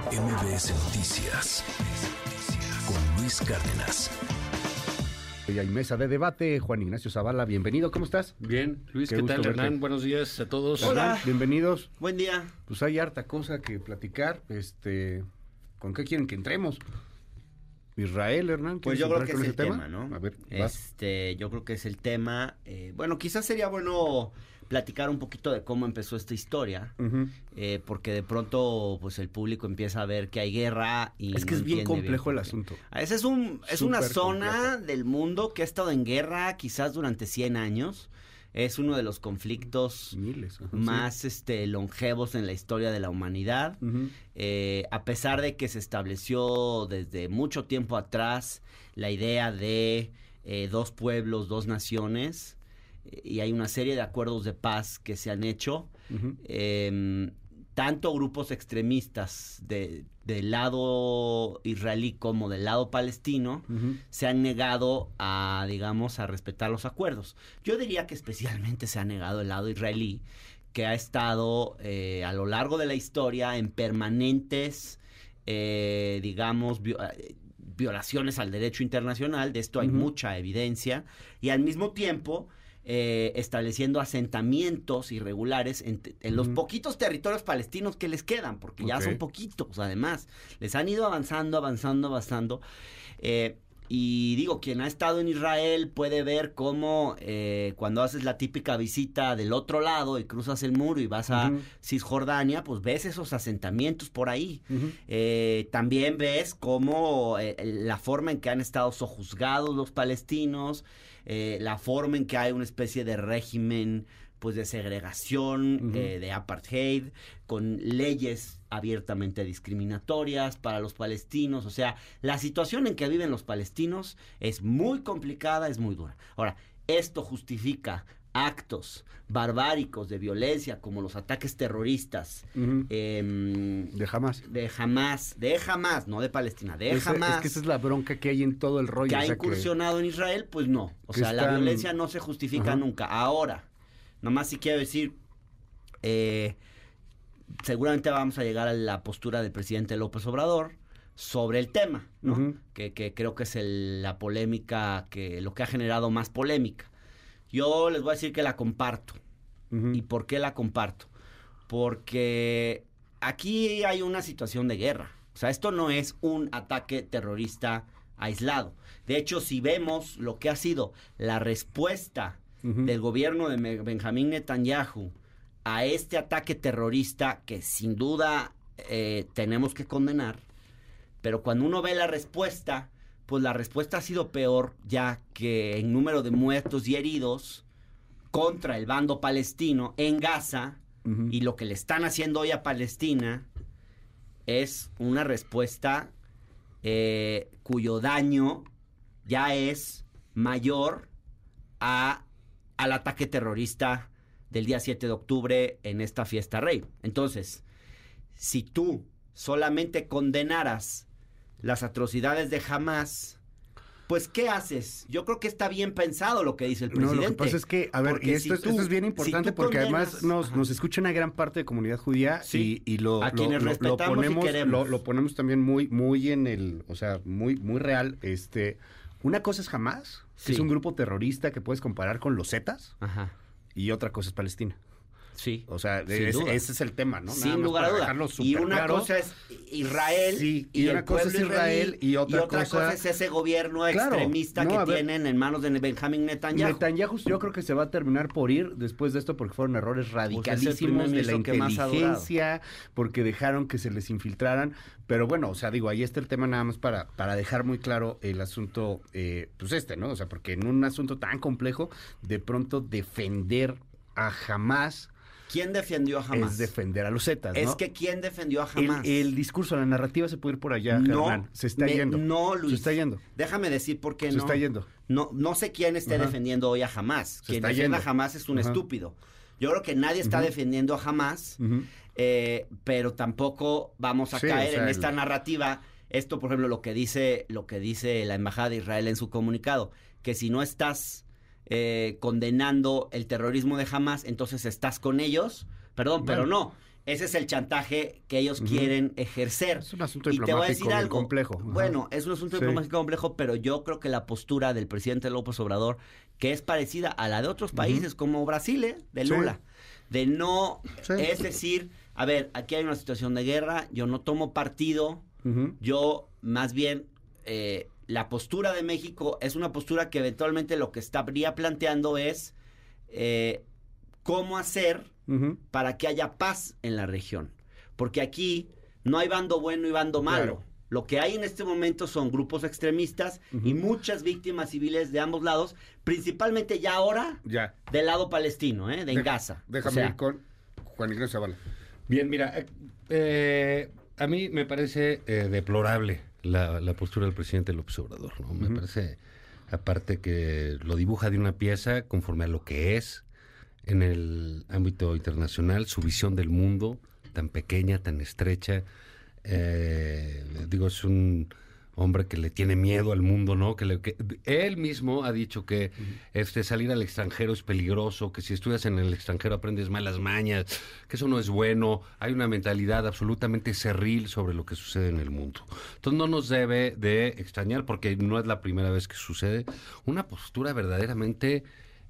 MBS Noticias con Luis Cárdenas. Hoy hay mesa de debate. Juan Ignacio Zavala, bienvenido. ¿Cómo estás? Bien, Luis, Qué ¿qué, gusto tal, verte. Hernán? Buenos días a todos. Hernán, bienvenidos. Buen día. Pues hay harta cosa que platicar. Este, ¿con qué quieren que entremos? Israel, Hernán. Pues ¿quieres yo creo que es el tema, ¿no? A ver, vas. Este, yo creo que es el tema. eh, bueno, quizás sería bueno platicar un poquito de cómo empezó esta historia, eh, porque de pronto, pues el público empieza a ver que hay guerra y Es que no es bien complejo el asunto. Ah, Ese es un, es una zona complejo. del mundo que ha estado en guerra quizás durante 100 años. Es uno de los conflictos Miles. más este, longevos en la historia de la humanidad. Eh, a pesar de que se estableció desde mucho tiempo atrás la idea de eh, dos pueblos, dos naciones, y hay una serie de acuerdos de paz que se han hecho, eh, tanto grupos extremistas de- del lado israelí como del lado palestino se han negado a, digamos, a respetar los acuerdos. Yo diría que especialmente se ha negado el lado israelí, que ha estado eh, a lo largo de la historia en permanentes, eh, digamos, eh, violaciones al derecho internacional. De esto hay mucha evidencia. Y al mismo tiempo... eh, estableciendo asentamientos irregulares en, los poquitos territorios palestinos que les quedan, porque ya son poquitos, además. Les han ido avanzando, avanzando, avanzando. Eh, y digo, quien ha estado en Israel puede ver cómo eh, cuando haces la típica visita del otro lado y cruzas el muro y vas a. Cisjordania, pues ves esos asentamientos por ahí. Eh, también ves cómo eh, la forma en que han estado sojuzgados los palestinos, eh, la forma en que hay una especie de régimen pues de segregación, eh, de apartheid, con leyes abiertamente discriminatorias para los palestinos. O sea, la situación en que viven los palestinos es muy complicada, es muy dura. Ahora, esto justifica actos barbáricos de violencia como los ataques terroristas em, De jamás. de Hamas, de Hamas, no de Palestina, de Ese- Hamas, es que esa es la bronca que hay en todo el rollo. que o ha que- incursionado en Israel, pues no. O sea, la violencia no se justifica nunca. Ahora, nomás si quiero decir, eh, seguramente vamos a llegar a la postura del presidente López Obrador sobre el tema, ¿no? Que, que creo que es el- la polémica, que lo que ha generado más polémica. Yo les voy a decir que la comparto. ¿Y por qué la comparto? Porque aquí hay una situación de guerra. O sea, esto no es un ataque terrorista aislado. De hecho, si vemos lo que ha sido la respuesta del gobierno de Benjamín Netanyahu a este ataque terrorista que sin duda eh, tenemos que condenar, pero cuando uno ve la respuesta, pues la respuesta ha sido peor ya que en número de muertos y heridos contra el bando palestino en Gaza y lo que le están haciendo hoy a Palestina es una respuesta eh, cuyo daño ya es mayor a, al ataque terrorista del día 7 de octubre en esta fiesta rey. Entonces, si tú solamente condenaras las atrocidades de Hamas, pues ¿qué haces? Yo creo que está bien pensado lo que dice el No, presidente. lo que pasa es que, a ver, Porque y esto, si tú- esto es bien importante porque además nos, nos escucha una gran parte de comunidad judía Sí. y, y lo, A lo- quienes lo- lo respetamos y ponemos, queremos. lo, lo ponemos también muy, muy en el, o sea, muy, muy real. Este, una cosa es Hamas, que Sí. es un grupo terrorista que puedes comparar con los Zetas, Ajá, y otra cosa es Palestina. Sí. O sea, es- ese es el tema, ¿no? Nada Sin lugar a para duda. dejarlo Y una claro. cosa es Israel Sí, y y, una cosa es Israel y otra cosa- cosa es ese gobierno Claro, extremista no, que tienen en manos de Benjamín Netanyahu. Netanyahu yo creo que se va a terminar por ir después de esto porque fueron errores Pues radicalísimos de la inteligencia, porque dejaron que se les infiltraran. Pero bueno, o sea, digo, ahí está el tema nada más para, para dejar muy claro el asunto, eh, pues este, ¿no? O sea, porque en un asunto tan complejo, de pronto defender a Hamas ¿Quién defendió a Hamas? es defender a los Zetas, ¿no? Es que ¿quién defendió a Hamas? el discurso, la narrativa se puede ir por allá, no, Germán. Se está me- yendo. No, Luis. Se está yendo. Déjame decir por qué Se no. está yendo. No, no sé quién esté defendiendo hoy a Hamas. Quien defienda a Hamas es un estúpido. Yo creo que nadie está defendiendo a Hamas, eh, pero tampoco vamos a Sí, caer o sea, en esta el- narrativa. Esto, por ejemplo, lo que dice, lo que dice la embajada de Israel en su comunicado, que si no estás eh, condenando el terrorismo de Hamas, entonces estás con ellos. Perdón, pero no. ese es el chantaje que ellos quieren ejercer. Es un asunto Y te voy a diplomático decir bien algo. complejo. Ajá. Bueno, es un asunto Sí. diplomático complejo, pero yo creo que la postura del presidente López Obrador, que es parecida a la de otros países como Brasil, ¿eh? de Sí. Lula, de no, Sí. es decir, a ver, aquí hay una situación de guerra, yo no tomo partido, yo más bien eh, la postura de México es una postura que eventualmente lo que estaría planteando es eh, cómo hacer para que haya paz en la región. Porque aquí no hay bando bueno y bando malo. Claro. Lo que hay en este momento son grupos extremistas y muchas víctimas civiles de ambos lados, principalmente ya ahora Ya. del lado palestino, ¿eh? de en Gaza. O Déjame sea, ir con Juan Ignacio Zavala. Bien, mira, eh, eh, a mí me parece eh, deplorable la, la postura del presidente López Obrador, ¿no? Me parece, aparte que lo dibuja de una pieza conforme a lo que es en el ámbito internacional, su visión del mundo, tan pequeña, tan estrecha. eh, digo, es un hombre que le tiene miedo al mundo, ¿no? Que, le- que- él mismo ha dicho que este salir al extranjero es peligroso, que si estudias en el extranjero aprendes malas mañas, que eso no es bueno. Hay una mentalidad absolutamente cerril sobre lo que sucede en el mundo. Entonces no nos debe de extrañar, porque no es la primera vez que sucede, una postura verdaderamente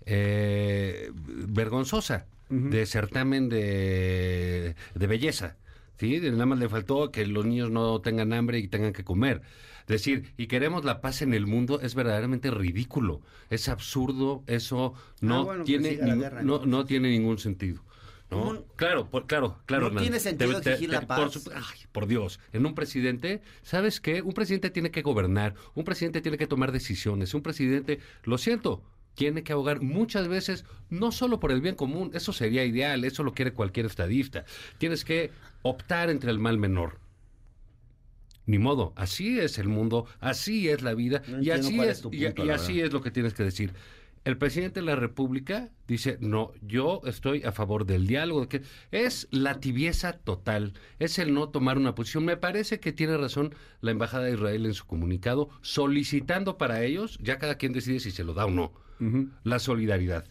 eh, vergonzosa de certamen de, de belleza. ¿sí? Nada más le faltó que los niños no tengan hambre y tengan que comer. Decir, y queremos la paz en el mundo es verdaderamente ridículo. Es absurdo, eso no Ah, bueno, que tiene guerra, no, no tiene ningún sentido. ¿no? Claro, por, claro, claro. No Hernán. tiene sentido exigir la por paz. supu- ay, por Dios, en un presidente, ¿sabes qué? Un presidente tiene que gobernar, un presidente tiene que tomar decisiones, un presidente, lo siento, tiene que abogar muchas veces, no solo por el bien común, eso sería ideal, eso lo quiere cualquier estadista. Tienes que optar entre el mal menor. Ni modo, así es el mundo, así es la vida No y así es, y- así es lo que tienes que decir. El presidente de la República dice, no, yo estoy a favor del diálogo, que es la tibieza total, es el no tomar una posición. Me parece que tiene razón la Embajada de Israel en su comunicado, solicitando para ellos, ya cada quien decide si se lo da o no, la solidaridad.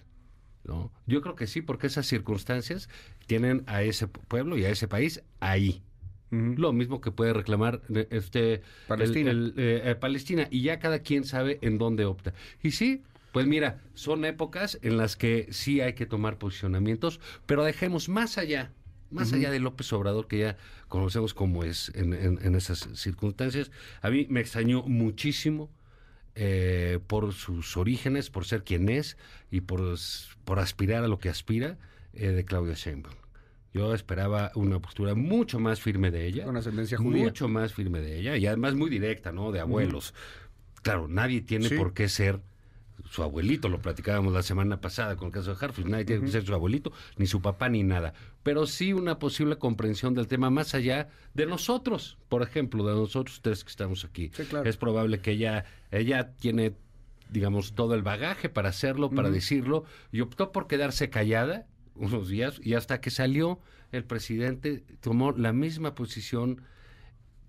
¿no? Yo creo que sí, porque esas circunstancias tienen a ese pueblo y a ese país ahí. Lo mismo que puede reclamar eh, este Palestina. el- el, eh, eh, Palestina y ya cada quien sabe en dónde opta. Y sí, pues mira, son épocas en las que sí hay que tomar posicionamientos, pero dejemos más allá, más allá de López Obrador, que ya conocemos cómo es en, en- en esas circunstancias. A mí me extrañó muchísimo eh, por sus orígenes, por ser quien es y por, por aspirar a lo que aspira eh, de Claudia Sheinbaum. Yo esperaba una postura mucho más firme de ella. Con ascendencia judía. Mucho más firme de ella y además muy directa, ¿no? De abuelos. Claro, nadie tiene Sí. por qué ser su abuelito, lo platicábamos la semana pasada con el caso de Hartfield, nadie tiene que ser su abuelito, ni su papá, ni nada. Pero sí una posible comprensión del tema más allá de nosotros, por ejemplo, de nosotros tres que estamos aquí. Sí, claro. Es probable que ella, ella tiene, digamos, todo el bagaje para hacerlo, para decirlo, y optó por quedarse callada unos días, y hasta que salió el presidente tomó la misma posición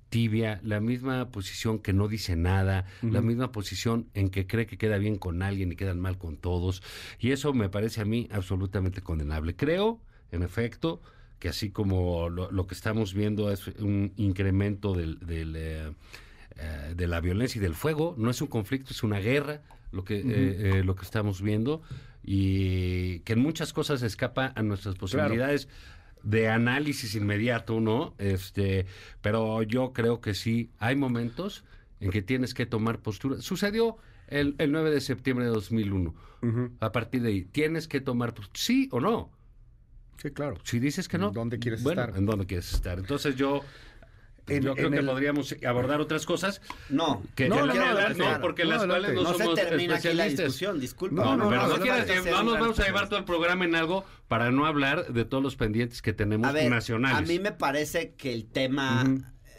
tibia, la misma posición que no dice nada, la misma posición en que cree que queda bien con alguien y quedan mal con todos. Y eso me parece a mí absolutamente condenable. Creo, en efecto, que así como lo, lo que estamos viendo es un incremento del, del, eh, eh, de la violencia y del fuego, no es un conflicto, es una guerra lo que, eh, eh, lo que estamos viendo y que en muchas cosas escapa a nuestras posibilidades de análisis inmediato, ¿no? Este, pero yo creo que sí, hay momentos en que tienes que tomar postura. Sucedió el, el 9 de septiembre de 2001. A partir de ahí, tienes que tomar postura, sí o no. Sí, claro. Si dices que no, ¿Dónde quieres bueno, estar? ¿En dónde quieres estar? Entonces yo, En- yo creo en que el- podríamos abordar otras cosas No, que No, no, la- no, no, porque No, las cuales no, se termina aquí la discusión, disculpa. No, no, pero no, no, no, quieras- no, no, hacer nos un vamos a llevar todo el programa en algo para no hablar de todos los pendientes que tenemos A ver, nacionales. a mí me parece que el tema.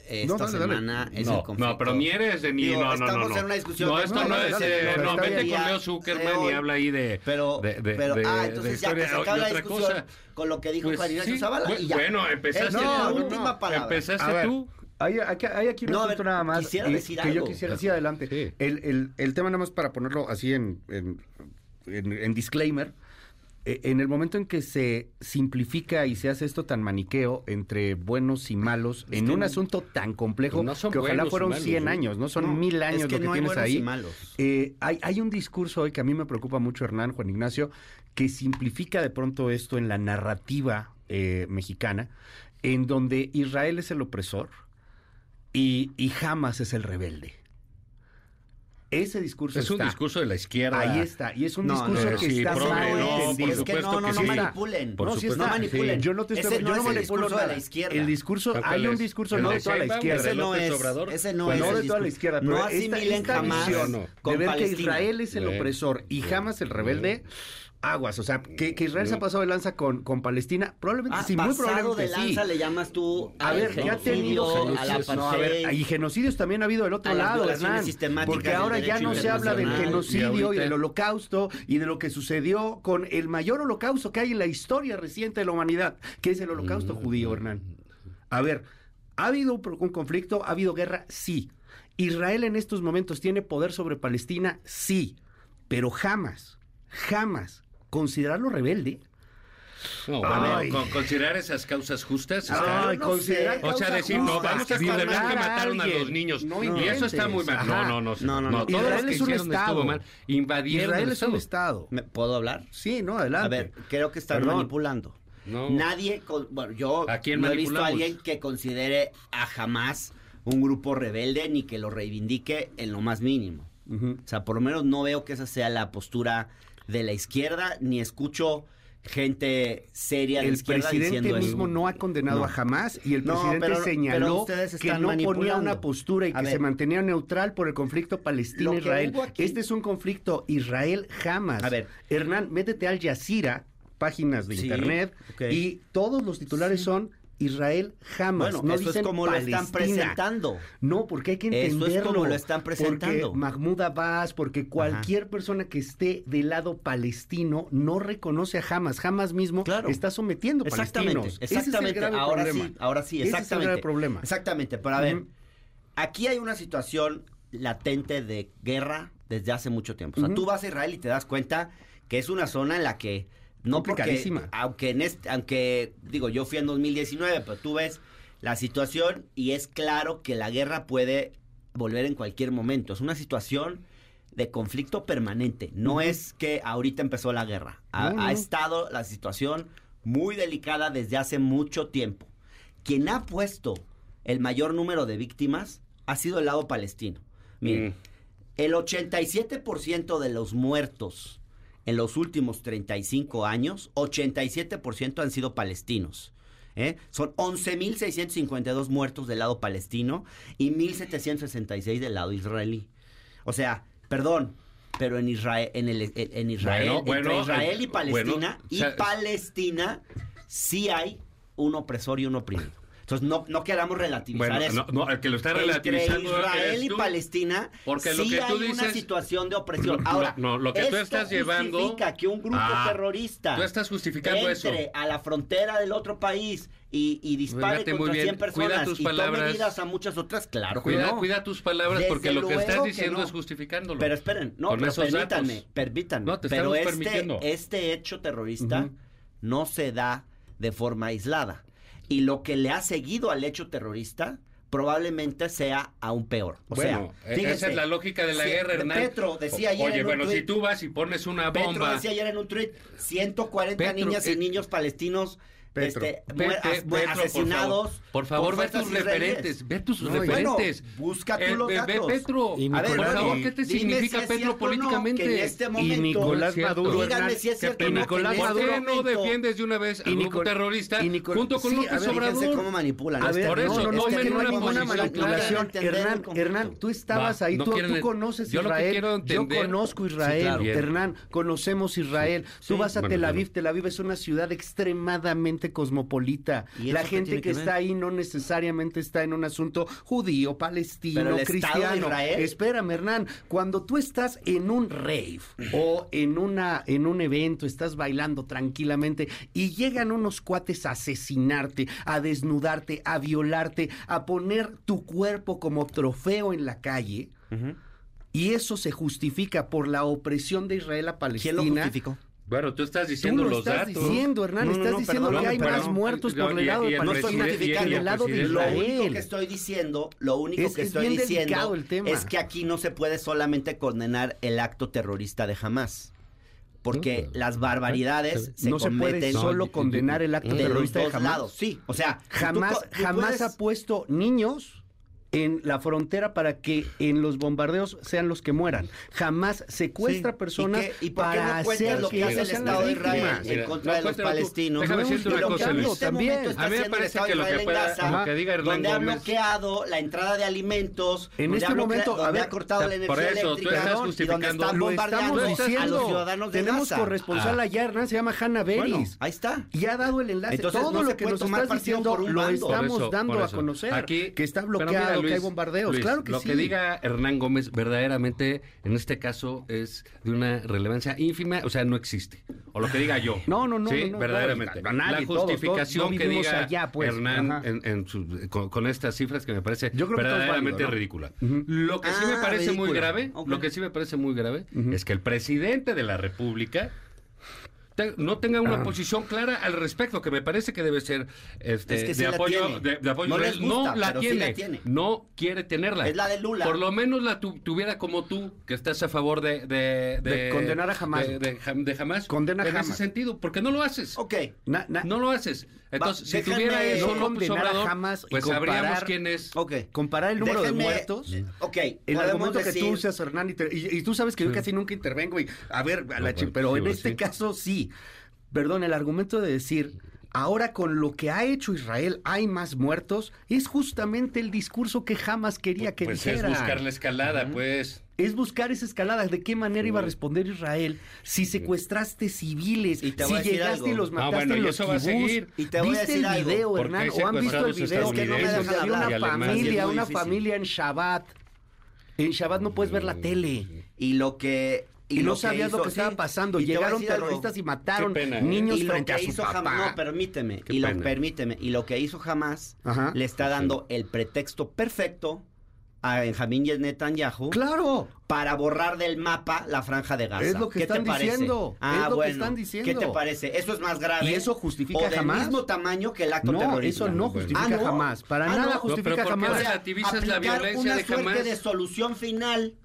Esta No, dale, dale. semana es no, el conflicto. no, pero ni eres de ni Digo, no, no, no, estamos no. en una discusión No, esto no, es, eh, no, vete con Leo Zuckerman y habla ahí de Pero, de, de- pero de- ah, de entonces ya que se y acabe la discusión cosa. con lo que dijo Pues Juan Ignacio sí, Zavala bu- y ya. bueno, empezaste es la no, última no. palabra. Empezaste tú. Hay, hay, que- hay aquí un No, asunto ver, nada más quisiera y- decir que yo algo. quisiera decir adelante. Sí. El, el, el tema nada más para ponerlo así en, en, en- en disclaimer. Eh, en el momento en que se simplifica y se hace esto tan maniqueo entre buenos y malos en un asunto tan complejo Pues no que ojalá fueron malos, 100 ¿no? años, no son No, mil es años que lo que no hay tienes y ahí. malos. Eh, hay, hay un discurso hoy que a mí me preocupa mucho, Hernán, Juan Ignacio, que simplifica de pronto esto en la narrativa eh, mexicana, en donde Israel es el opresor y, y Hamas es el rebelde. Ese discurso Es un está. discurso de la izquierda. Ahí está, y es un No, discurso no, que sí, está mal no, por entendido. es que no, no, que no sí. manipulen. Por no, supuesto está. que sí. manipulen. Yo no te estoy Ese no yo no manipulo discurso de nada. la izquierda. El discurso, ¿Cuál hay un discurso ¿El no de de toda la izquierda. Ese ¿De no es, ese no Pues es no de toda la izquierda, no asimilen jamás de ver que Israel es el opresor y Hamas el rebelde, aguas. O sea, que, que Israel se ha pasado de lanza con, con Palestina, probablemente Ah, sí, muy pasado probablemente de sí. lanza le llamas tú A ver, ya ha tenido. No, a ver, y genocidios también ha habido del otro lado, Hernán. Porque ahora ya no se habla del genocidio y, del holocausto y de lo que sucedió con el mayor holocausto que hay en la historia reciente de la humanidad, que es el holocausto judío, Hernán. A ver, ¿ha habido un conflicto? ¿Ha habido guerra? Sí. ¿Israel en estos momentos tiene poder sobre Palestina? Sí. Pero jamás, jamás considerarlo rebelde. No, bueno, con- considerar esas causas justas. está- Ay, no considerar o sea, decir, no, vamos a condenar que a mataron a los niños. No y eso está muy mal. Ajá. no, no. No, no, no. todo lo Israel que es un estado. mal. Invadieron Israel el es un estado. estado. ¿Me- ¿Puedo hablar? Sí, no, A adelante. ver, creo que están Perdón. manipulando. No. Nadie, con- bueno, yo ¿A quién no he visto a alguien que considere a jamás un grupo rebelde ni que lo reivindique en lo más mínimo. O sea, por lo menos no veo que esa sea la postura de la izquierda, ni escucho gente seria de El izquierda presidente mismo eso. no ha condenado No. a jamás y el No, presidente pero- señaló que no ponía una postura y A que se mantenía neutral por el conflicto hubo aquí- Este es un conflicto Israel-Hamas. A ver. Hernán, métete al Jazeera, páginas de Sí, internet, y todos los titulares son Israel-Hamas. Bueno, no eso es dicen como lo están Palestina. presentando. No, porque hay que Eso es entenderlo. como lo están presentando. Porque Mahmoud Abbas, porque cualquier persona que esté del lado palestino no reconoce a Hamas. Hamas mismo Claro. está sometiendo Exactamente, palestinos. Ese es el exactamente. grave ahora problema. sí, ahora sí, Ese es el exactamente. grave problema. Exactamente, pero a ver, aquí hay una situación latente de guerra desde hace mucho tiempo. O sea, tú vas a Israel y te das cuenta que es una zona en la que no porque aunque en este, aunque digo, yo fui en 2019, pero tú ves la situación y es claro que la guerra puede volver en cualquier momento. Es una situación de conflicto permanente. No es que ahorita empezó la guerra. Ha, estado la situación muy delicada desde hace mucho tiempo. Quien ha puesto el mayor número de víctimas ha sido el lado palestino. Miren, Mm. el 87% de los muertos en los últimos 35 años, 87% han sido palestinos. ¿eh? Son 11.652 muertos del lado palestino y 1.766 del lado israelí. O sea, perdón, pero en Israel, en, el, en Israel, Bueno, entre bueno, Israel y eh, Palestina, bueno, o sea, y Palestina sí hay un opresor y un oprimido. Entonces no, no queramos relativizar Bueno, eso. no, no, el que lo está Entre relativizando Israel eres y tú. Palestina Porque lo sí que tú hay una situación de opresión. Ahora, no, lo que tú estás llevando- justifica que un grupo Ah, terrorista tú estás justificando eso. entre a la frontera del otro país y, y dispare contra bien, 100 personas tus y tome palabras. medidas a muchas otras, claro que Cuida, no. cuida tus palabras Desde porque lo que estás que diciendo no. es justificándolo. Pero esperen, no, pero permítanme, datos. permítanme. No, te pero este, permitiendo. este hecho terrorista no se da de forma aislada. Y lo que le ha seguido al hecho terrorista probablemente sea aún peor. O bueno, sea, fíjense, esa es la lógica de la si- guerra, Hernán. Petro decía ayer Oye, en un bueno, si tuit- tú vas y pones una Petro bomba... decía ayer en un tuit, 140 Petro, niñas y eh, niños palestinos Petro. este, Pe- muer- Pe- as- Petro, por asesinados. favor, Por favor, ve tus referentes, ve tus No, y- referentes. Bueno, busca tú Eh, los ve- ve datos. Petro, Y A ver, por Nicolás- favor, y- ¿qué te significa si Petro no, políticamente? que en este Y momento- Nicolás Cierto. Maduro, Díganme si es cierto y no, Nicolás que en ¿Por este qué Maduro, no defiendes de una vez Y grupo Nicol- terrorista y Nicol- junto con sí, a López ver, Obrador? Fíjense cómo manipulan. A Este ver, por eso, no, no, es que no una hay ninguna posición manipulación. Hernán, Hernán, tú estabas ahí, no tú, conoces Israel. yo conozco Israel. Hernán, conocemos Israel. Tú vas a Tel Aviv. Tel Aviv es una ciudad extremadamente cosmopolita. ¿Y eso La gente que, está ahí no necesariamente está en un asunto judío, palestino, cristiano. Espérame, Hernán. Cuando tú estás en un rave o en una en un evento, estás bailando tranquilamente y llegan unos cuates a asesinarte, a desnudarte, a violarte, a poner tu cuerpo como trofeo en la calle. Y eso se justifica por la opresión de Israel a ¿Quién lo bueno, tú estás diciendo tú lo los estás datos. diciendo, Hernán, no, no, estás diciendo perdón, que hay perdón, más muertos por el lado de Palestina que el lado de Israel. Lo único que estoy diciendo, lo único es, que es estoy diciendo es que aquí no se puede solamente condenar el acto terrorista de Hamas porque no, las barbaridades se, no cometen. se puede solo no, condenar el acto de terrorista de Hamas. Lados, sí, o sea, jamás tú, tú jamás puedes... ha puesto niños en la frontera para que en los bombardeos sean los que mueran. Jamás secuestra personas ¿Y, y para hacer lo que, hace el Estado de Israel en contra de los palestinos. Déjame decirte una cosa, Luis. Este también. A mí que lo Gaza, lo que donde ha bloqueado la entrada de alimentos, en este momento donde ha cortado la energía eléctrica y donde están bombardeando a los ciudadanos de Gaza. Tenemos corresponsal allá, Hernán, se llama Hanna Beris. Ahí está. Y ha dado el enlace. Todo lo que nos estás diciendo lo estamos dando a conocer. Que está bloqueado que hay bombardeos, claro que lo sí. Lo que diga Hernán Gómez verdaderamente en este caso es de una relevancia ínfima, o sea, no existe. O lo que diga yo. No, no, no. Sí, verdaderamente. No, nadie, la justificación todos, todos, que diga allá, pues. Hernán con, estas cifras que me parece yo creo verdaderamente ridícula. Lo ah, que sí me parece muy grave, lo que sí me parece muy grave es que el presidente de la República no tenga una ah. posición clara al respecto, que me parece que debe ser este, de, apoyo, de, apoyo, no, la, tiene, la, tiene, no quiere tenerla. Es la de Lula. Por lo menos la tu, tuviera como tú, que estás a favor de... De, condenar a jamás. De, jamás. Condena en jamás. ese sentido, porque no lo haces. Ok. No lo haces. Entonces, si tuviera eso no López Obrador, jamás pues comparar, sabríamos quién es. Ok. Comparar el número de muertos. Eh, ok. El momento que tú usas, Hernán, y, te, y, tú sabes que yo casi nunca intervengo y, a ver, a la pues, pero en pues este caso sí. Perdón, el argumento de decir, ahora con lo que ha hecho Israel hay más muertos, es justamente el discurso que jamás quería que pues dijera. Es buscar la escalada, pues. Es buscar esa escalada. ¿De qué manera iba a responder Israel si secuestraste civiles, y te si llegaste y los mataste ah, bueno, en los. Y te ¿Viste el video, Hernán? ¿O han visto el video? Que no me dejan. Una familia, una familia en Shabbat. En Shabbat no puedes ver la tele. Y lo que y, y no sabías lo que estaba pasando. Llegaron terroristas algo. y mataron pena, ¿eh? niños y frente lo que a su hizo papá. Jamás, no, permíteme. Y lo, permíteme. Y lo que hizo jamás Ajá, le está dando sí. el pretexto perfecto a Benjamín Netanyahu. ¡Claro! Para borrar del mapa la franja de Gaza. Es lo que ¿Qué están te diciendo. Ah, es lo bueno, que están diciendo. ¿Qué te parece? Eso es más grave. Y eso justifica o del jamás. mismo tamaño que el acto no, terrorista. Eso no justifica ah, ¿no? jamás. Para ah, nada no. justifica pero jamás. Relativizas la violencia una de suerte jamás? de solución final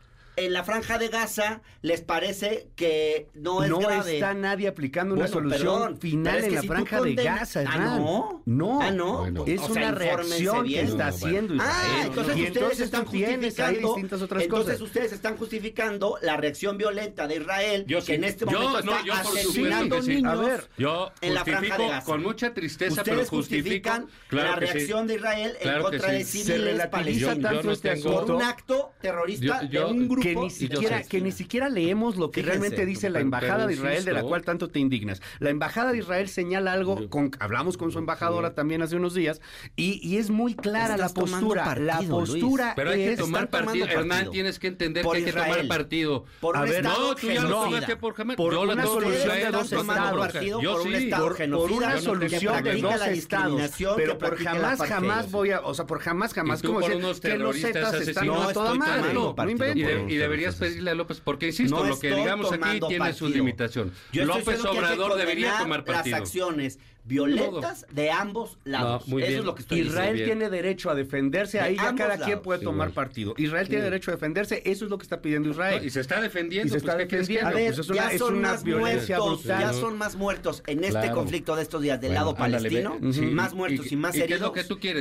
en la franja de Gaza les parece que no es no está nadie aplicando una solución final es en la franja de Gaza. ¿Ah, no? No. Ah, no? Es una reacción que está haciendo Israel. Ah, entonces ustedes están justificando. Distintas otras entonces ustedes están justificando la reacción violenta de Israel que en este momento está yo asesinando sí. niños A ver, yo en la franja de Gaza. Con mucha tristeza, ustedes pero justifican la reacción de Israel en contra de civiles palestinos este por un acto terrorista de un grupo que ni siquiera, que ni siquiera leemos lo que realmente dice la Embajada de Israel, de la cual tanto te indignas. La Embajada de Israel señala algo, con, hablamos con su embajadora también hace unos días, y, y es muy clara Estás la postura. Partido, la postura Luis. Pero hay que es, tomar partido. Hernán, tienes que entender que hay que tomar partido. Por a ver, no, tú ya lo tomaste por Jamás. Por yo una solución de dos estados. Por una solución de dos estados. Pero por jamás, jamás voy a, o sea, por jamás, jamás, como que los zetas están a toda madre. No inventes deberías pedirle a López, porque insisto, no lo que digamos aquí tiene su limitación. Yo López Obrador debería tomar partido. Las acciones violentas de ambos lados. Eso es lo que estoy Israel diciendo. tiene derecho a defenderse, ahí ya cada quien puede tomar partido. Israel tiene derecho a defenderse, eso es lo que está pidiendo Israel. Y se está defendiendo. Se pues, defendiendo. A ver, pues, ya son más muertos, ya son más muertos en este conflicto de estos días del lado palestino, más muertos y, más heridos.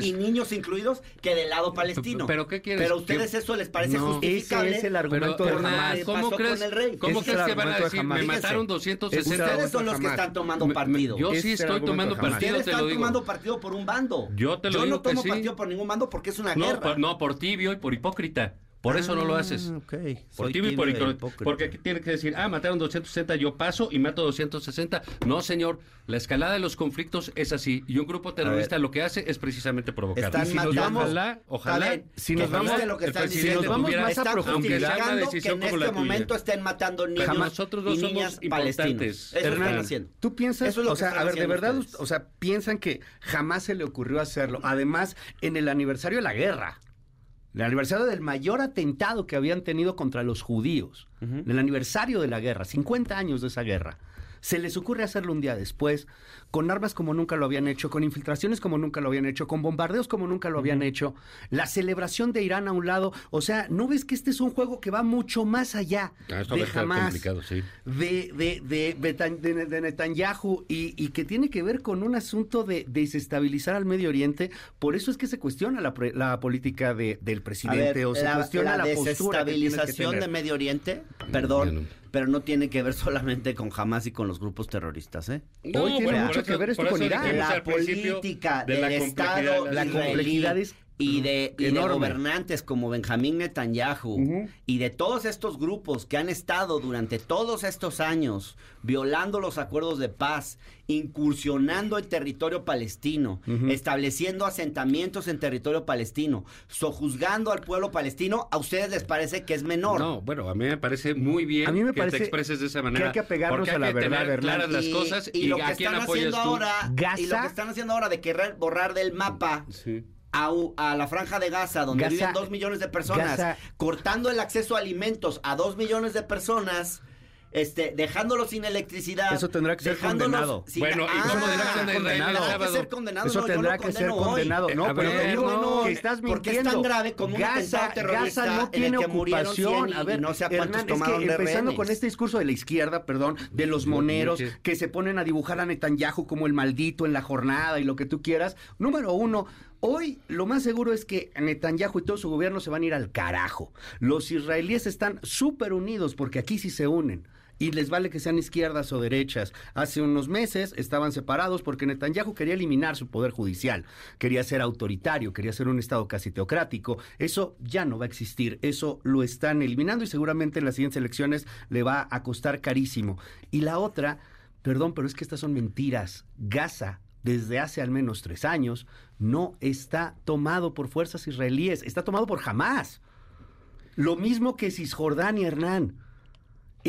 Y niños incluidos que del lado palestino. ¿Pero qué quieres? Pero a ustedes eso les parece justificable. Ese es el argumento de Hamas. ¿Cómo crees, ¿Cómo crees que van a decir? Me mataron 260. Ustedes son los que están tomando partido. Yo sí estoy tomando tomando partido, Ustedes están tomando partido por un bando. Yo te lo Yo no tomo partido por ningún bando porque es una no, guerra. Por, no, por tibio y por hipócrita. Por eso no lo haces. Okay. Por tibio y por hipócrita. Porque tienes que decir, ah, mataron 260, yo paso y mato 260. No, señor, la escalada de los conflictos es así. Y un grupo terrorista lo que hace es precisamente provocar. Están si vamos, ojalá, ojalá si, nos vamos, que si nos vamos más a profundidad, que en este momento tuya. estén matando niños Jamás. nosotros no y niñas somos palestinos. Hernán. Tú piensas, eso o sea, a ver, de verdad, ustedes. o sea, piensan que jamás se le ocurrió hacerlo. Además, en el aniversario de la guerra el aniversario del mayor atentado que habían tenido contra los judíos, Ujú. el aniversario de la guerra, 50 años de esa guerra. Se les ocurre hacerlo un día después, con armas como nunca lo habían hecho, con infiltraciones como nunca lo habían hecho, con bombardeos como nunca lo habían hecho, la celebración de Irán a un lado. O sea, ¿no ves que este es un juego que va mucho más allá Ah, esto de complicado, sí. de, de, de, Betan- de- de Netanyahu y, y que tiene que ver con un asunto de desestabilizar al Medio Oriente? Por eso es que se cuestiona la, pre- la política de- del presidente ver, o se la, cuestiona la la, que que desestabilización de Medio Oriente, perdón, Bueno. pero no tiene que ver solamente con Hamas y con los grupos terroristas, ¿eh? Hoy tiene mucho que ver esto con eso Irán. la política del Estado la complejidad es y de, y de gobernantes como Benjamín Netanyahu y de todos estos grupos que han estado durante todos estos años violando los acuerdos de paz, incursionando en territorio palestino, estableciendo asentamientos en territorio palestino, sojuzgando al pueblo palestino, ¿a ustedes les parece que es menor? No, bueno, a mí me parece muy bien A mí me que parece te expreses de esa que manera. hay que apegarnos porque a la hay que verdad, tener claras las Y- cosas y, y, lo que están haciendo tú. ahora Gaza- y lo que están haciendo ahora de querer borrar del mapa Sí. A, la franja de Gaza, donde Gaza- viven dos millones de personas, Gaza- cortando el acceso a alimentos a dos millones de personas, este, dejándolos sin electricidad. Eso tendrá que ser dejándolos condenado. sin- Bueno, ¿y Ah, dirán tendrá que ser condenado. Eso no, yo tendrá que ser condeno hoy. condenado. No, pero ver, te digo no, que estás mintiendo. porque es tan grave como un atentado terrorista Gaza no en el tiene que murieron ocupación. 100 y- a ver, y no sé a cuántos Hernán, es que de empezando con este discurso de la izquierda, perdón, de los moneros que se ponen a dibujar a Netanyahu como el maldito en la jornada y lo que tú quieras. Número uno, Hoy lo más seguro es que Netanyahu y todo su gobierno se van a ir al carajo. Los israelíes están súper unidos porque aquí sí se unen. Y les vale que sean izquierdas o derechas. Hace unos meses estaban separados porque Netanyahu quería eliminar su poder judicial. Quería ser autoritario, quería ser un Estado casi teocrático. Eso ya no va a existir. Eso lo están eliminando y seguramente en las siguientes elecciones le va a costar carísimo. Y la otra, perdón, pero es que estas son mentiras. Gaza desde hace al menos tres años, no está tomado por fuerzas israelíes, está tomado por Hamas. Lo mismo que Cisjordania, Hernán.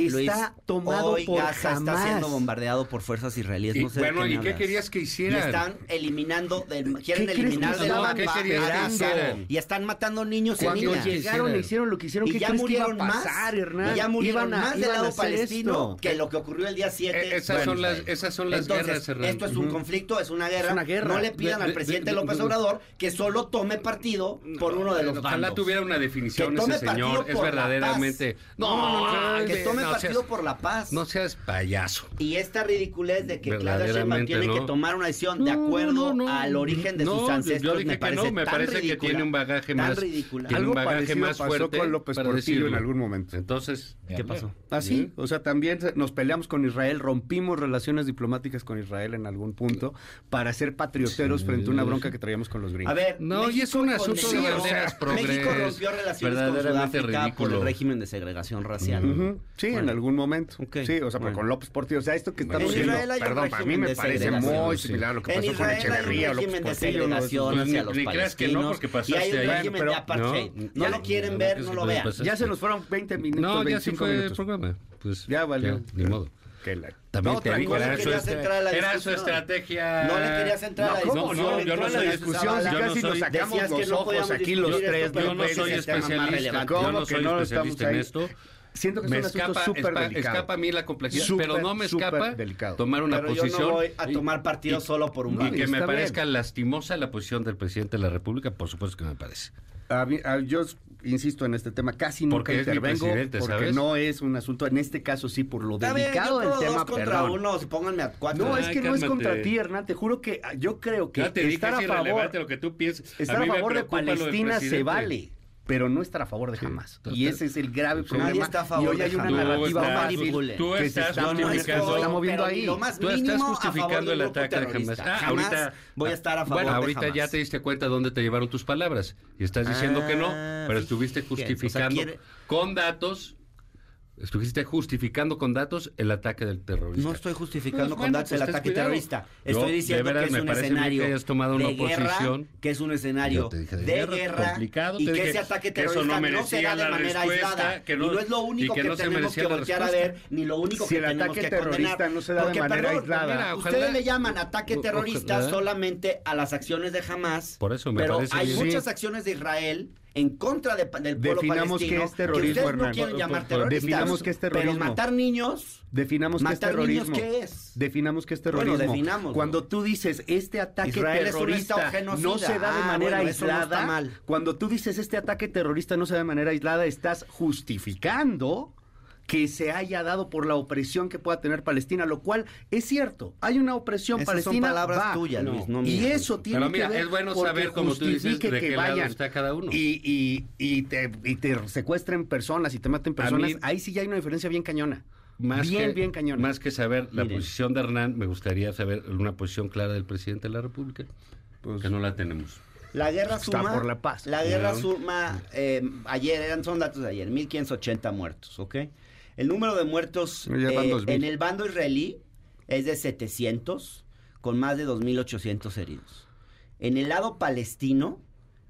Está Luis, tomado hoy por Gaza Hamas. está siendo bombardeado por fuerzas israelíes. Y, no sé de bueno, ¿y qué hablas. querías que Y hicieran? están eliminando, del- quieren ¿Qué crees eliminar estaban mapa ¿Qué que? Y están matando niños y Cuando niñas. llegaron e hicieron lo que hicieron, Y ¿qué ya crees que iba a murieron más. pasar, Hernán? Y ya murieron más del lado palestino esto. que lo que ocurrió el día 7. Eh, esas son las- esas son las Entonces, guerras, Hernán. Esto es un conflicto, es una guerra. una guerra. No le pidan De- al de- presidente de- López de- Obrador que solo tome partido por uno de los Ojalá bandos. tuviera una definición ese señor. Es la verdaderamente. No, no, no, que tome no partido seas- por la paz. No seas payaso. Y esta ridiculez de que Claudia Sheinbaum tiene que tomar una decisión de acuerdo al origen de No, sus ancestros Yo dije me que parece no, me que tiene un bagaje tan más. ridícula. Tiene Algo un bagaje más pasó fuerte. con López Portillo decirlo. en algún momento. Entonces. ¿Qué pasó? Así, o sea, también nos peleamos con Israel, rompimos relaciones diplomáticas con Israel en algún punto para ser patrioteros frente a una bronca que traíamos con los gringos. A ver, No, y es un asunto de banderas progres, México rompió relaciones con verdaderamente Sudáfrica por ridículo. el régimen de segregación racial. Sí, en Bueno. algún momento. Ok, Sí, o sea, pero bueno. con López Portillo. O sea, esto que Bueno, estamos en viendo, Israel hay un perdón, para mí régimen me de parece muy sí. similar a lo que En pasó con Israel un Echeverría, López régimen de Portillo. ¿no? Pues ni- creas que no, porque pasaste ahí. Pero- no, no ya- lo quieren no, ver, no sí, lo vean. pues, Ya se nos fueron 20 minutos, No, ya se 25 fue el programa. Pues, Ya valió. ni modo. La- También No, te digo, era, su, era su estrategia. No le querías entrar a la No, ¿cómo discusión. no? Yo no entró a soy la discusión, si yo no casi nos soy- sacamos los no ojos aquí los tres. Yo pero no soy especialista. Yo ¿Cómo no que soy no lo especialista en estamos ahí? esto. Siento que es Me un asunto escapa, súper espa- delicado. escapa a mí la complejidad, Súper, pero no me súper escapa delicado. tomar una Pero yo posición. no voy a y- tomar partido y- solo por un Y No, que está me bien. parezca lastimosa la posición del presidente de la República, por supuesto que me parece. A mí- a- yo insisto en este tema, casi nunca Porque es intervengo porque ¿sabes? no es un asunto, en este caso sí, por lo Está bien, delicado yo del tema, dos contra perdón. uno, pónganme a cuatro. No, es Ay, que no es cálmate. contra ti, Hernán, te juro que yo creo que Ya te dije, estar a es favor, irrelevante lo que tú pienses. estar a, favor de Palestina se vale. Pero no estar a favor de Sí. Entonces, Y ese es el grave problema. Nadie está a favor y hoy hay una narrativa estás- manipulable tú que se está, justificando- moviendo ahí. lo más Tú estás justificando el ataque de terrorista. Ah, Jamás ahorita voy a estar a favor Bueno, de ahorita ya te diste cuenta dónde te llevaron tus palabras y estás diciendo que no, Ah, pero estuviste fíjate, o sea, justificando quiere- con datos, estuviste justificando con datos el ataque del terrorista. No estoy justificando Pues, con bueno, datos pues, el ataque cuidado. terrorista. Estoy de diciendo veras, que es un escenario que tomado una de guerra, posición. que es un escenario de de, guerra, guerra, complicado, y que ese ataque terrorista no no, se da de manera respuesta, aislada. que no- y no es lo único que que, no se tenemos que voltear a ver, ni lo único Si que el tenemos ataque que terrorista condenar. no se da de Porque, manera perdón, aislada. Mira, ojalá- Ustedes le llaman ataque Ojalá. terrorista solamente a las acciones de Hamas. Por eso me pero hay muchas acciones de Israel en contra de- del pueblo Definamos palestino qué es terrorismo, ustedes no Hernán. quieren llamar terroristas. definamos qué es terrorismo. Pero matar niños, Definamos qué es matar niños, terrorismo. ¿qué es? Definamos qué es Bueno, terrorismo. definámoslo. Cuando tú dices este ataque Israel es un terrorista no se da de Ah, manera bueno, no aislada, está mal. cuando tú dices este ataque terrorista no se da de manera aislada, estás justificando que se haya dado por la opresión que pueda tener Palestina, lo cual es cierto. Hay una opresión Esas son palestina. palabras va. tuyas, Luis, no y eso tiene Pero mira, que ver es bueno saber, como tú dices, de que qué lado vayan está cada uno. Y, y, y te, y te secuestren personas y te maten personas. mí- Ahí sí ya hay una diferencia bien cañona. Más bien, que, bien cañona. Más que saber la Miren. posición de Hernán, me gustaría saber una posición clara del presidente de la República, Pues, que no la tenemos. La guerra Está suma. por la paz. La guerra suma. eh, ayer, eran, son datos de ayer, 1580 muertos, ¿ok? El número de muertos eh, 2000. en el bando israelí es de 700, con más de 2800 heridos. En el lado palestino,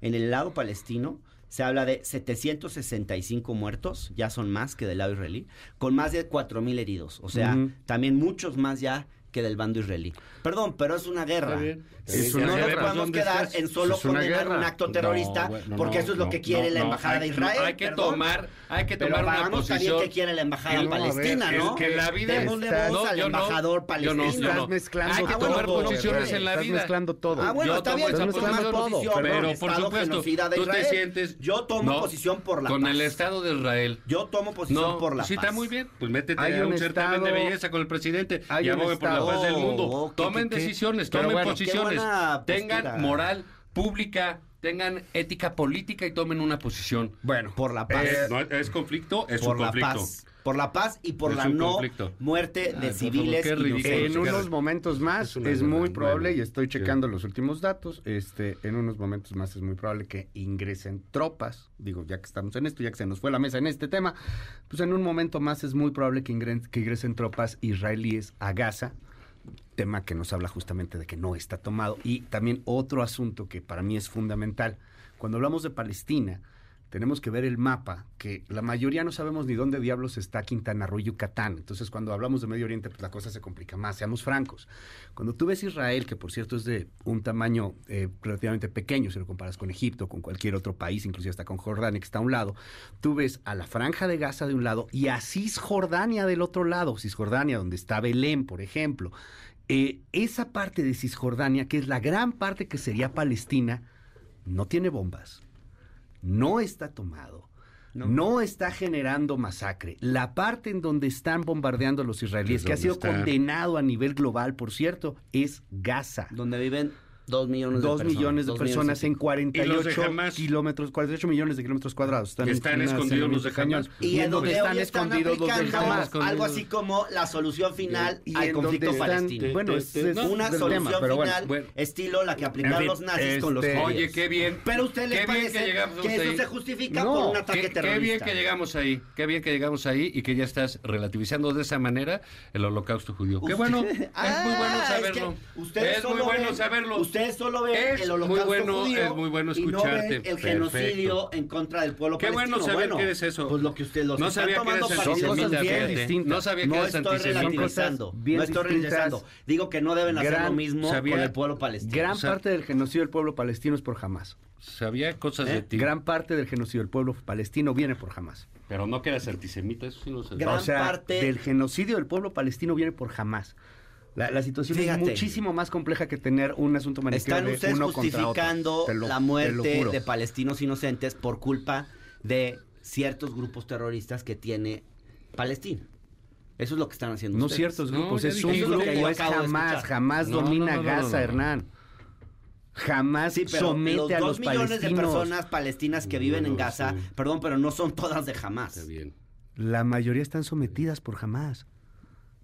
en el lado palestino, se habla de 765 muertos, ya son más que del lado israelí, con más de 4000 heridos. O sea, también muchos más ya que del bando israelí. Perdón, pero es una guerra. Es no una nos podemos ¿Dónde quedar estás? en solo Es una condenar guerra. un acto terrorista, No, bueno, porque eso es lo que quiere no, la embajada de Israel. hay que perdón. tomar, hay que Pero tomar una veamos también posición. qué quiere la embajada palestina, es ¿no? que la vida Démosle está- voz No, al embajador yo palestino. no, yo Estás no. mezclando Hay que todo. tomar todo, posiciones en la Estás vida. mezclando todo. Ah, bueno, Yo está tomo bien, tú tomas posición, pero, por supuesto, genocida de tú te Israel. sientes- Yo tomo posición por la con paz. el Estado de Israel. Yo tomo posición por la sí paz. está muy bien. Pues métete a un certamen de belleza con el presidente hay y un abogue por la paz del estado- mundo. Oh, ¿qué- tomen qué- decisiones, tomen bueno, posiciones, tengan postura. moral pública, tengan ética política y tomen una posición. Bueno, Por la paz. eh, No, es conflicto, es por un la conflicto. paz. Por la paz y por Es la no conflicto. muerte Ah, de civiles. En unos momentos más Es muy probable, y estoy sí. checando los últimos datos, este, en unos momentos más es muy probable que ingresen tropas, digo, ya que estamos en esto, ya que se nos fue la mesa en este tema, pues en un momento más es muy probable que, ingren- que ingresen tropas israelíes a Gaza, tema que nos habla justamente de que no está tomado. Y también otro asunto que para mí es fundamental, cuando hablamos de Palestina, tenemos que ver el mapa, que la mayoría no sabemos ni dónde diablos está Quintana Roo Yucatán. Entonces, cuando hablamos de Medio Oriente, pues la cosa se complica más, seamos francos. Cuando tú ves Israel, que por cierto es de un tamaño eh, relativamente pequeño, si lo comparas con Egipto, con cualquier otro país, inclusive hasta con Jordania, que está a un lado, tú ves a la franja de Gaza de un lado y a Cisjordania del otro lado, Cisjordania, donde está Belén, por ejemplo. Eh, esa parte de Cisjordania, que es la gran parte que sería Palestina, no tiene bombas, no está tomado, no, está generando masacre. La parte en donde están bombardeando a los israelíes, Es que ha sido está. condenado a nivel global, por cierto, es Gaza. Donde viven dos millones de Dos personas. millones de dos personas en y pico. 48 Hamas? kilómetros, 48 millones de kilómetros cuadrados. Están en escondidos los de cañón. Y, Y en en donde están están escondidos los aplicando Hamas. algo así como la solución final Y al en donde conflicto están- palestino. Bueno, es, es una solución tema, pero bueno, final bueno. estilo la que aplicaron En los nazis con los este- judíos. Oye, qué bien. Pero usted le Qué bien parece que llegamos que eso ahí. se justifica No, por un ataque Qué, qué terrorista. bien que llegamos ahí, qué bien que llegamos ahí y que ya estás relativizando de esa manera el holocausto judío. Qué Usted- bueno, es muy bueno Ah, saberlo. es que muy bueno saberlo. Ustedes solo ven Es el muy holocausto bueno, judío es muy bueno y no ven escucharte. el genocidio Perfecto. en contra del pueblo Qué palestino. bueno saber bueno, eres eso. Pues lo que usted los no están sabía que eres Son antisemita, cosas bien distintas. No sabía que No eres estoy relativizando. No estoy relativizando. Digo que no deben hacer lo mismo sabía- con el pueblo palestino. Gran O sea- parte del genocidio del pueblo palestino es por Hamas. Sabía cosas ¿Eh? de ti. Gran parte del genocidio del pueblo palestino viene por Hamas. Pero no que eras antisemita, eso sí no sé. Gran o sea, parte- del genocidio del pueblo palestino viene por Hamas. La, la situación Fíjate. es muchísimo más compleja que tener un asunto maniqueo Están de ustedes uno justificando lo- la muerte de palestinos inocentes por culpa de ciertos grupos terroristas que tiene Palestina. Eso es lo que están haciendo No ustedes. ciertos grupos, es un grupo, es jamás, jamás No, domina no, no, no, Gaza, no, no. Hernán. Jamás Sí, pero somete los a dos los millones palestinos. de personas palestinas que viven en Gaza, sí. perdón, pero no son todas de jamás. Está bien. La mayoría están sometidas por Hamas.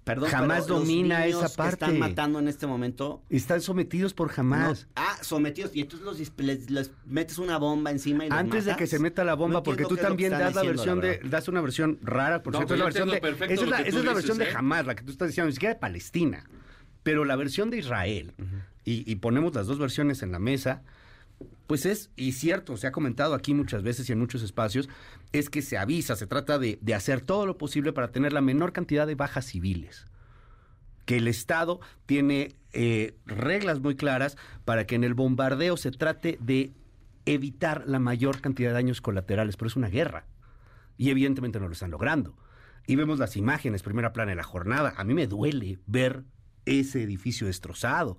Perdón, Jamás pero los domina niños esa que parte. están matando en este momento. Están sometidos por no- ah, sometidos. Y entonces los, les, les metes una bomba encima y los Antes de que se meta la bomba, No porque tú que también das la versión de, das una versión rara, por No, cierto, es la versión de, esa es lo la, que esa tú es la versión de ¿eh? Hamas, la que tú estás diciendo, ni siquiera de Palestina, pero la versión de Israel, y, y ponemos las dos versiones en la mesa, pues es, y cierto, se ha comentado aquí muchas veces y en muchos espacios, es que se avisa, se trata de, de hacer todo lo posible para tener la menor cantidad de bajas civiles. Que el Estado tiene eh, reglas muy claras para que en el bombardeo se trate de evitar la mayor cantidad de daños colaterales, pero es una guerra. Y evidentemente no lo están logrando. Y vemos las imágenes, primera plana de la jornada. A mí me duele ver ese edificio destrozado.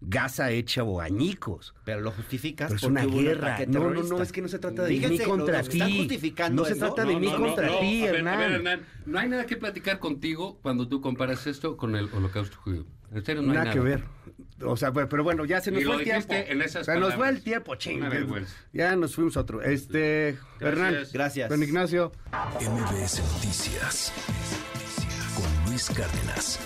Gaza hecha o añicos. Pero lo justificas Pero es porque una hubo guerra. No, no, no, es que no se trata de Fíjense, mí contra ti. justificando No se trata de mí contra ti, Hernán. a ver, Hernán, no hay nada que platicar contigo cuando tú comparas esto con el holocausto judío. En serio, no hay nada, nada. que ver. O sea, pero bueno, ya se nos Y fue lo el tiempo. dijiste en esas se nos fue el tiempo, ching. Ya nos fuimos a otro. Este, Hernán. Gracias. Don Ignacio. MBS Noticias con Luis Cárdenas.